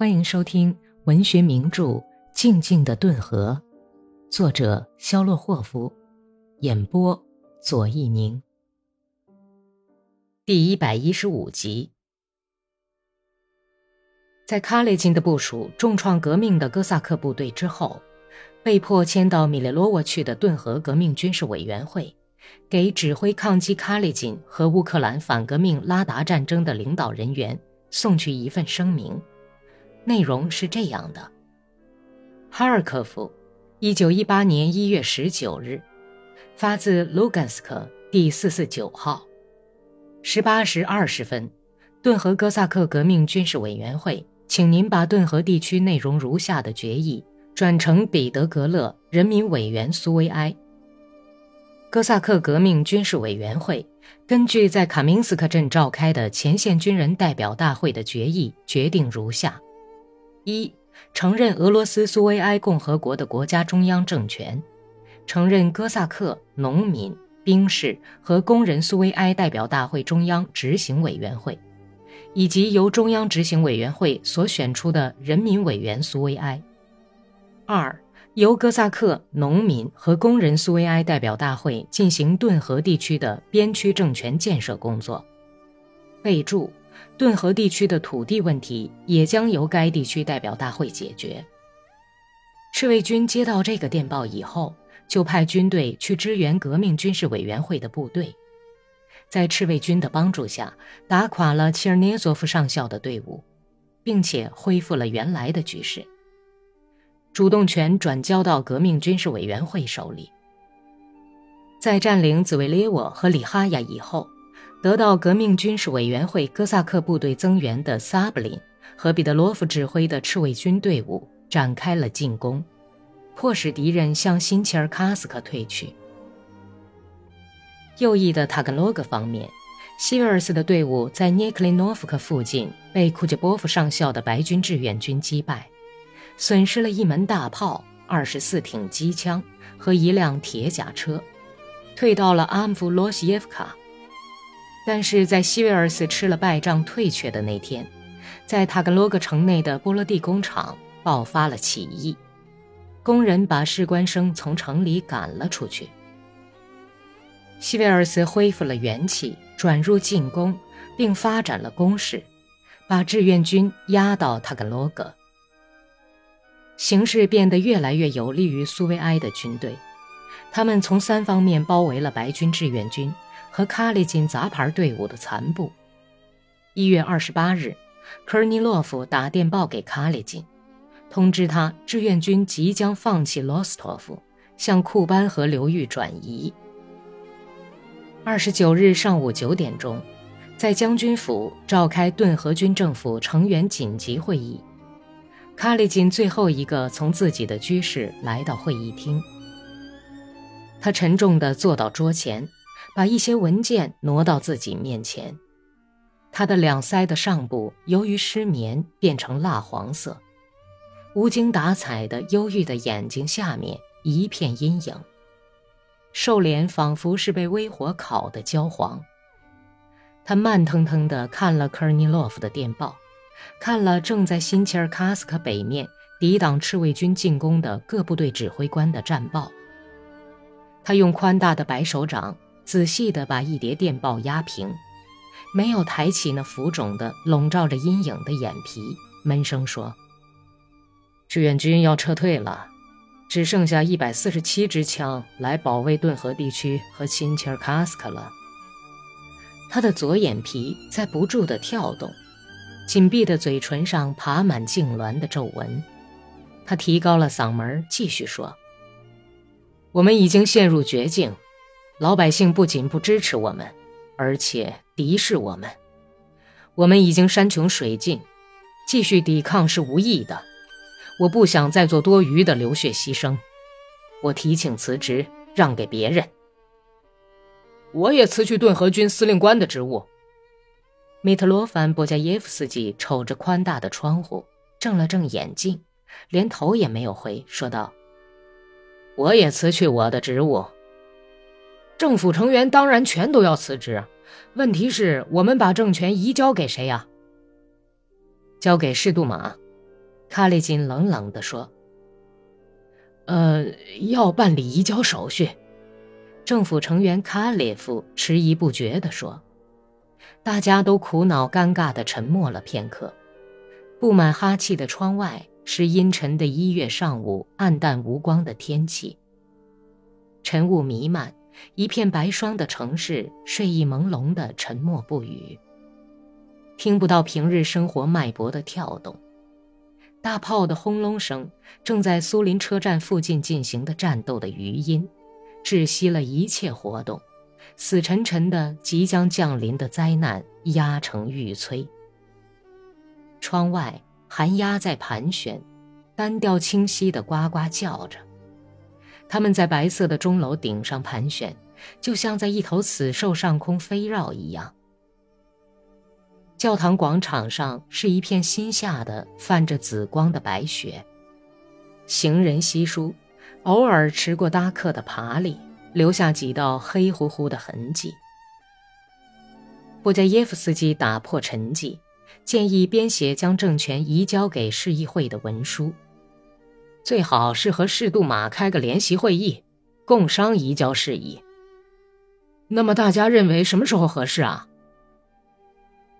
欢迎收听文学名著《静静的顿河》，作者肖洛霍夫，演播左一宁。第一百一十五集，在卡列金的部署重创革命的哥萨克部队之后，被迫迁到米列罗沃去的顿河革命军事委员会，给指挥抗击卡列金和乌克兰反革命拉达战争的领导人员送去一份声明。内容是这样的：哈尔科夫，一九一八年一月十九日，发自卢甘斯克第四四九号，十八时二十分，顿河哥萨克革命军事委员会，请您把顿河地区内容如下的决议转呈彼得格勒人民委员苏维埃。哥萨克革命军事委员会根据在卡明斯克镇召开的前线军人代表大会的决议，决定如下。一、承认俄罗斯苏维埃共和国的国家中央政权，承认哥萨克农民、兵士和工人苏维埃代表大会中央执行委员会，以及由中央执行委员会所选出的人民委员苏维埃。二、由哥萨克农民和工人苏维埃代表大会进行顿河地区的边区政权建设工作。备注。顿河地区的土地问题也将由该地区代表大会解决。赤卫军接到这个电报以后，就派军队去支援革命军事委员会的部队，在赤卫军的帮助下，打垮了切尔涅佐夫上校的队伍，并且恢复了原来的局势。主动权转交到革命军事委员会手里。在占领紫维列沃和里哈亚以后。得到革命军事委员会哥萨克部队增援的萨布林和彼得罗夫指挥的赤卫军队伍展开了进攻，迫使敌人向新切尔卡斯克退去。右翼的塔格罗格方面，希维尔斯的队伍在涅克林诺夫克附近被库杰波夫上校的白军志愿军击败，损失了一门大炮、二十四挺机枪和一辆铁甲车，退到了阿姆夫罗西耶夫卡。但是在西维尔斯吃了败仗退却的那天，在塔格罗格城内的波罗的工厂爆发了起义，工人把士官生从城里赶了出去。西维尔斯恢复了元气，转入进攻，并发展了攻势，把志愿军压到塔格罗格。形势变得越来越有利于苏维埃的军队，他们从三方面包围了白军志愿军。和卡列金杂牌队伍的残部。一月二十八日，科尔尼洛夫打电报给卡列金，通知他志愿军即将放弃罗斯托夫，向库班河流域转移。二十九日上午九点钟，在将军府召开顿河军政府成员紧急会议。卡列金最后一个从自己的居室来到会议厅，他沉重地坐到桌前。把一些文件挪到自己面前，他的两腮的上部由于失眠变成蜡黄色，无精打采的忧郁的眼睛下面一片阴影，瘦脸仿佛是被微火烤的焦黄。他慢腾腾地看了科尔尼洛夫的电报，看了正在新切尔卡斯克北面抵挡赤卫军进攻的各部队指挥官的战报。他用宽大的白手掌。仔细地把一叠电报压平，没有抬起那浮肿的、笼罩着阴影的眼皮，闷声说：“志愿军要撤退了，只剩下一百四十七支枪来保卫顿河地区和钦切尔卡斯克了。”他的左眼皮在不住地跳动，紧闭的嘴唇上爬满痉挛的皱纹。他提高了嗓门继续说：“我们已经陷入绝境。”老百姓不仅不支持我们，而且敌视我们。我们已经山穷水尽，继续抵抗是无益的。我不想再做多余的流血牺牲。我提请辞职，让给别人。我也辞去顿河军司令官的职务。米特罗凡·波加耶夫斯基瞅着宽大的窗户，正了正眼睛，连头也没有回，说道：“我也辞去我的职务。”政府成员当然全都要辞职，问题是我们把政权移交给谁呀？交给士杜马。卡列金冷冷地说：“呃，要办理移交手续。”政府成员卡列夫迟疑不决地说：“大家都苦恼尴尬地沉默了片刻。布满哈气的窗外是阴沉的一月上午，暗淡无光的天气。晨雾弥漫，一片白霜的城市睡意朦胧的沉默不语，听不到平日生活脉搏的跳动。大炮的轰隆声，正在苏林车站附近进行的战斗的余音。”窒息了一切活动，死沉沉的即将降临的灾难压成欲摧。窗外寒鸦在盘旋，单调清晰的呱呱叫着。它们在白色的钟楼顶上盘旋，就像在一头死兽上空飞绕一样。教堂广场上是一片新下的泛着紫光的白雪，行人稀疏。偶尔驰过搭客的爬犁，留下几道黑乎乎的痕迹。布加耶夫斯基打破沉寂，建议编写将政权移交给市议会的文书，最好是和市杜马开个联席会议，共商移交事宜。那么大家认为什么时候合适啊？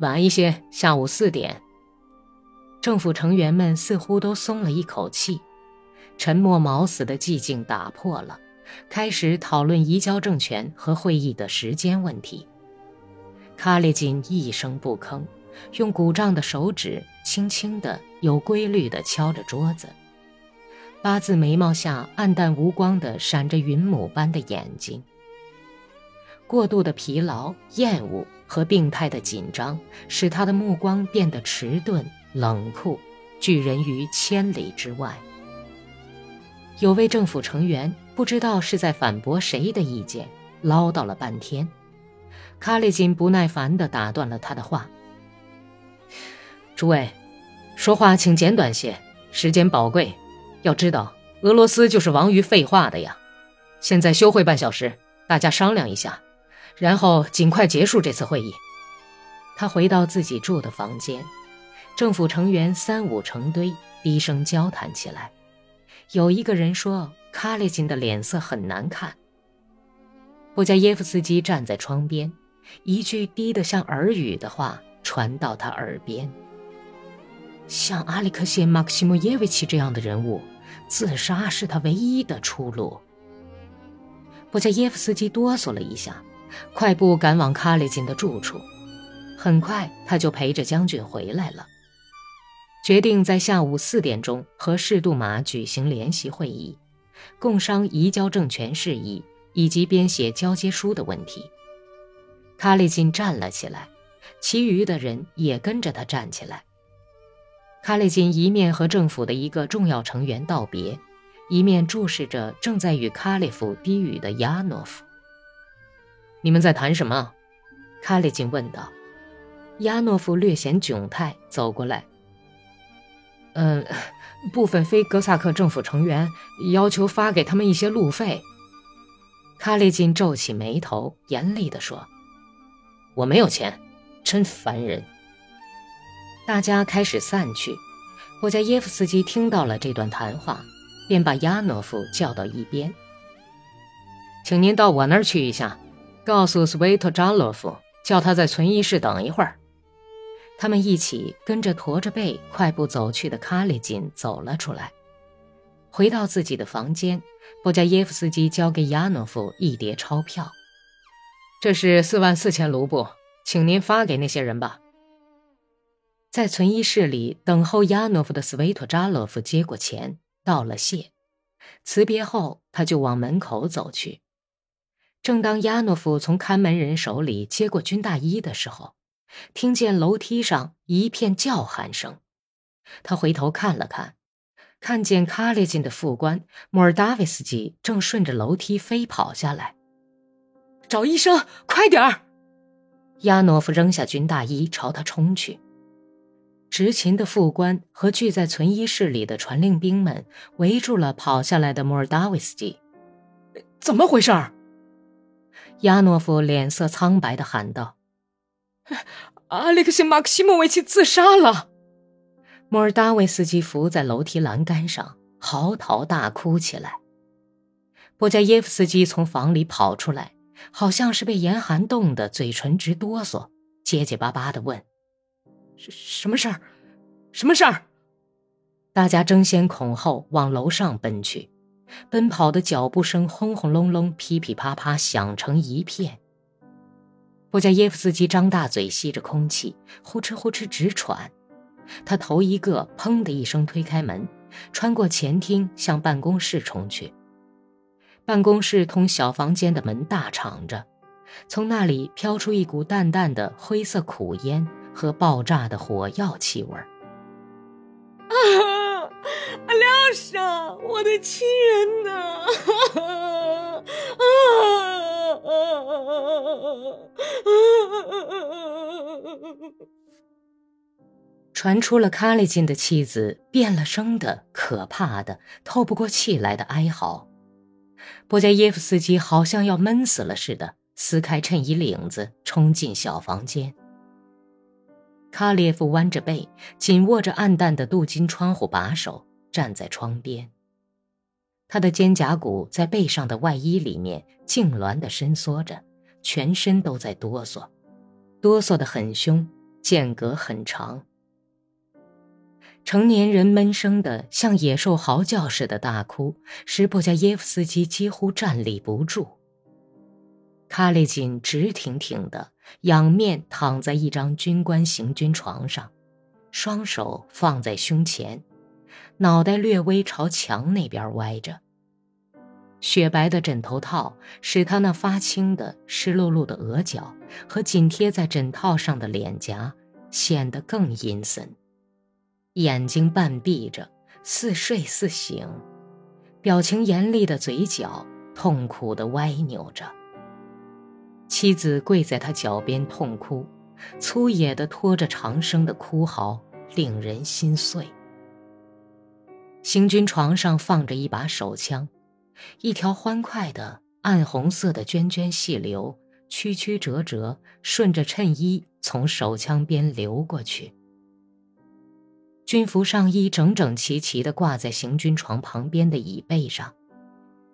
晚一些，下午四点。政府成员们似乎都松了一口气。沉默毛死的寂静打破了，开始讨论移交政权和会议的时间问题。卡列金一声不吭，用鼓胀的手指轻轻的、有规律的敲着桌子。八字眉毛下暗淡无光的闪着云母般的眼睛。过度的疲劳、厌恶和病态的紧张，使他的目光变得迟钝、冷酷，拒人于千里之外。有位政府成员不知道是在反驳谁的意见，唠叨了半天。卡列金不耐烦地打断了他的话：“诸位，说话请简短些，时间宝贵。要知道，俄罗斯就是亡于废话的呀。现在休会半小时，大家商量一下，然后尽快结束这次会议。”他回到自己住的房间，政府成员三五成堆，低声交谈起来。有一个人说：“卡列金的脸色很难看。”布加耶夫斯基站在窗边，一句低得像耳语的话传到他耳边：“像阿里克谢·马克西莫耶维奇这样的人物，自杀是他唯一的出路。”布加耶夫斯基哆嗦了一下，快步赶往卡列金的住处。很快，他就陪着将军回来了。决定在下午四点钟和士杜马举行联席会议，共商移交政权事宜以及编写交接书的问题。卡列金站了起来，其余的人也跟着他站起来。卡列金一面和政府的一个重要成员道别，一面注视着正在与卡列夫低语的亚诺夫。“你们在谈什么？”卡列金问道。亚诺夫略显窘态，走过来。嗯，部分非哥萨克政府成员要求发给他们一些路费。卡列金皱起眉头，严厉地说：“我没有钱，真烦人。”大家开始散去。我家耶夫斯基听到了这段谈话，便把亚诺夫叫到一边：“请您到我那儿去一下，告诉斯维特扎洛夫，叫他在存衣室等一会儿。”他们一起跟着驼着背快步走去的卡列金走了出来，回到自己的房间，布加耶夫斯基交给亚诺夫一叠钞票，这是四万四千卢布，请您发给那些人吧。在存衣室里等候亚诺夫的斯维托扎洛夫接过钱，道了谢，辞别后，他就往门口走去。正当亚诺夫从看门人手里接过军大衣的时候。听见楼梯上一片叫喊声，他回头看了看，看见卡列金的副官莫尔达维斯基正顺着楼梯飞跑下来。找医生，快点儿！亚诺夫扔下军大衣，朝他冲去。执勤的副官和聚在存衣室里的传令兵们围住了跑下来的莫尔达维斯基。怎么回事？亚诺夫脸色苍白的喊道。阿列克谢·马克西莫维奇自杀了。莫尔达维斯基伏在楼梯栏杆上，嚎啕大哭起来。波加耶夫斯基从房里跑出来，好像是被严寒冻得嘴唇直哆嗦，结结巴巴的问：“什么事儿？什么事儿？”大家争先恐后往楼上奔去，奔跑的脚步声轰轰隆隆、噼噼啪啪响成一片。布加耶夫斯基张大嘴吸着空气，呼哧呼哧直喘。他头一个“砰”的一声推开门，穿过前厅向办公室冲去。办公室通小房间的门大敞着，从那里飘出一股淡淡的灰色苦烟和爆炸的火药气味。啊，阿廖沙，我的亲人呐！啊啊啊！传出了卡利金的妻子变了声的可怕的透不过气来的哀嚎，波加耶夫斯基好像要闷死了似的，撕开衬衣领子，冲进小房间。卡列夫弯着背，紧握着暗淡的镀金窗户把手，站在窗边。他的肩胛骨在背上的外衣里面痉挛地伸缩着，全身都在哆嗦，哆嗦得很凶，间隔很长。成年人闷声的像野兽嚎叫似的大哭，使布加耶夫斯基几乎站立不住。卡列金直挺挺的仰面躺在一张军官行军床上，双手放在胸前，脑袋略微朝墙那边歪着。雪白的枕头套使他那发青的湿漉漉的额角和紧贴在枕套上的脸颊显得更阴森。眼睛半闭着，似睡似醒，表情严厉的嘴角痛苦地歪扭着。妻子跪在他脚边痛哭，粗野的拖着长声的哭嚎，令人心碎。行军床上放着一把手枪，一条欢快的暗红色的涓涓细流曲曲折折顺着衬衣从手枪边流过去。军服上衣整整齐齐地挂在行军床旁边的椅背上，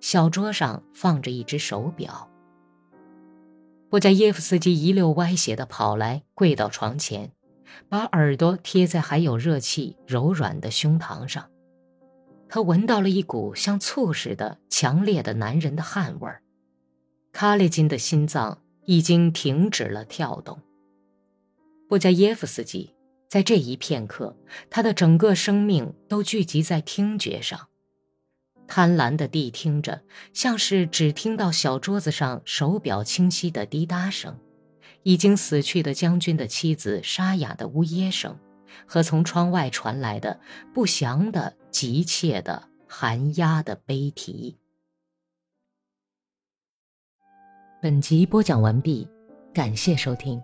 小桌上放着一只手表。布加耶夫斯基一溜歪斜地跑来，跪到床前，把耳朵贴在还有热气、柔软的胸膛上。他闻到了一股像醋似的强烈的男人的汗味儿。卡列金的心脏已经停止了跳动。布加耶夫斯基。在这一片刻，他的整个生命都聚集在听觉上，贪婪地谛听着，像是只听到小桌子上手表清晰的滴答声，已经死去的将军的妻子沙哑的呜咽声，和从窗外传来的不祥的、急切的、寒鸦的悲啼。本集播讲完毕，感谢收听。